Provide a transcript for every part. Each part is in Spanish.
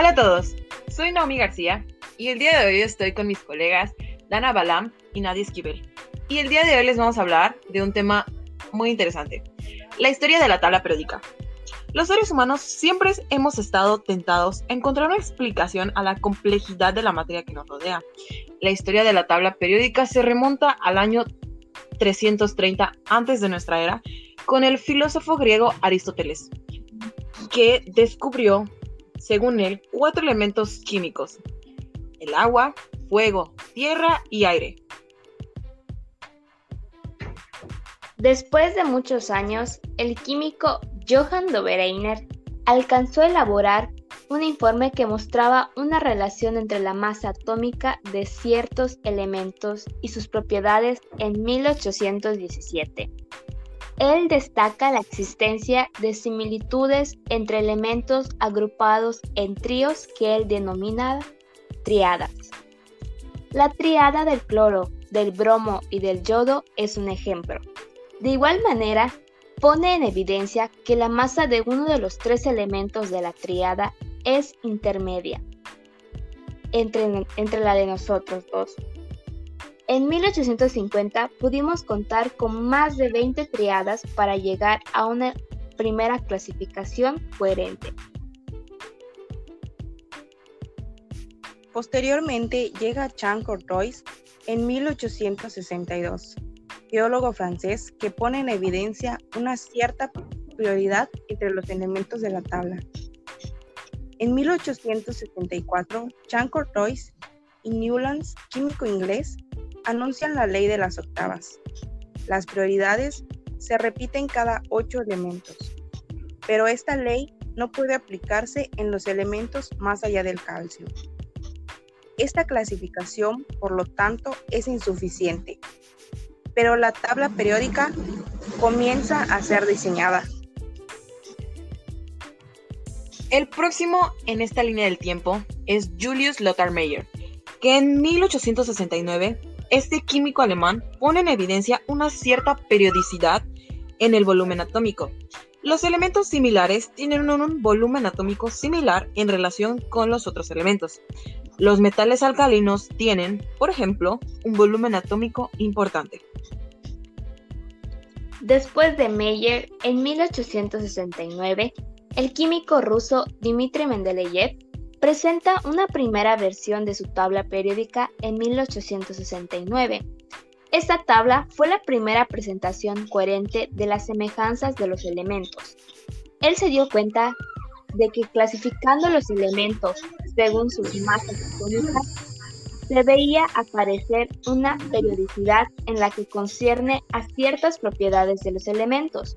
Hola a todos, soy Naomi García y el día de hoy estoy con mis colegas Dana Balam y Nadia Esquivel. Y el día de hoy les vamos a hablar de un tema muy interesante, la historia de la tabla periódica. Los seres humanos siempre hemos estado tentados a encontrar una explicación a la complejidad de la materia que nos rodea. La historia de la tabla periódica se remonta al año 330 antes de nuestra era con el filósofo griego Aristóteles, que descubrió, según él, cuatro elementos químicos: el agua, fuego, tierra y aire. Después de muchos años, el químico Johann Dobereiner alcanzó a elaborar un informe que mostraba una relación entre la masa atómica de ciertos elementos y sus propiedades en 1817. Él destaca la existencia de similitudes entre elementos agrupados en tríos que él denominaba triadas. La triada del cloro, del bromo y del yodo es un ejemplo. De igual manera, pone en evidencia que la masa de uno de los tres elementos de la triada es intermedia entre, entre la de nosotros dos. En 1850 pudimos contar con más de 20 triadas para llegar a una primera clasificación coherente. Posteriormente llega Jean Cortois en 1862 geólogo francés que pone en evidencia una cierta prioridad entre los elementos de la tabla. En 1874, Jean Cortois y Newlands, químico inglés, anuncian la ley de las octavas. Las prioridades se repiten cada ocho elementos, pero esta ley no puede aplicarse en los elementos más allá del calcio. Esta clasificación, por lo tanto, es insuficiente, pero la tabla periódica comienza a ser diseñada. El próximo en esta línea del tiempo es Julius Lothar Meyer, que en 1869 este químico alemán pone en evidencia una cierta periodicidad en el volumen atómico. Los elementos similares tienen un volumen atómico similar en relación con los otros elementos. Los metales alcalinos tienen, por ejemplo, un volumen atómico importante. Después de Meyer, en 1869, el químico ruso Dmitry Mendeleev presenta una primera versión de su tabla periódica en 1869. Esta tabla fue la primera presentación coherente de las semejanzas de los elementos. Él se dio cuenta de que clasificando los elementos según sus masas atómicas, se veía aparecer una periodicidad en la que concierne a ciertas propiedades de los elementos.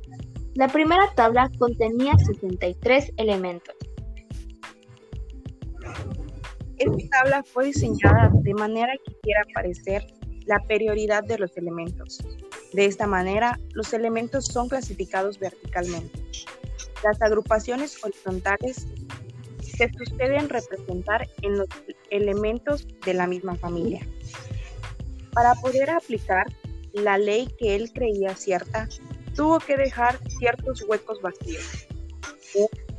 La primera tabla contenía 63 elementos. Esta tabla fue diseñada de manera que quiera aparecer la periodicidad de los elementos. De esta manera, los elementos son clasificados verticalmente. Las agrupaciones horizontales se suceden representar en los elementos de la misma familia. Para poder aplicar la ley que él creía cierta, tuvo que dejar ciertos huecos vacíos.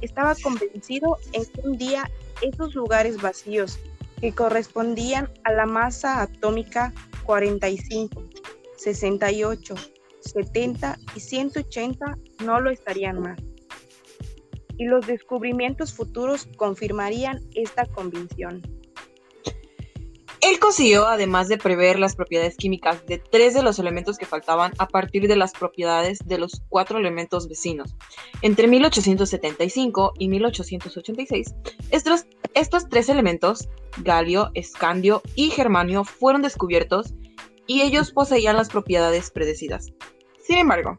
estaba convencido en que un día esos lugares vacíos que correspondían a la masa atómica 45, 68, 70 y 180 no lo estarían más y los descubrimientos futuros confirmarían esta convicción. Él consiguió, además de prever las propiedades químicas de tres de los elementos que faltaban a partir de las propiedades de los cuatro elementos vecinos. Entre 1875 y 1886, estos, estos tres elementos, galio, escandio y germanio, fueron descubiertos y ellos poseían las propiedades predecidas. Sin embargo,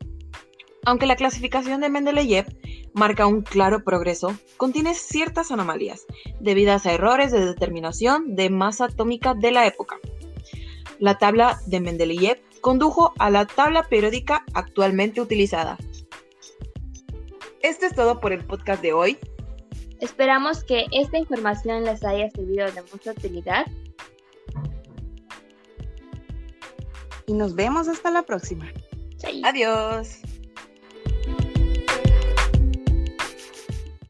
aunque la clasificación de Mendeleev marca un claro progreso, contiene ciertas anomalías debidas a errores de determinación de masa atómica de la época. La tabla de Mendeleev condujo a la tabla periódica actualmente utilizada. Esto es todo por el podcast de hoy. Esperamos que esta información les haya servido de mucha utilidad. Y nos vemos hasta la próxima. Adiós.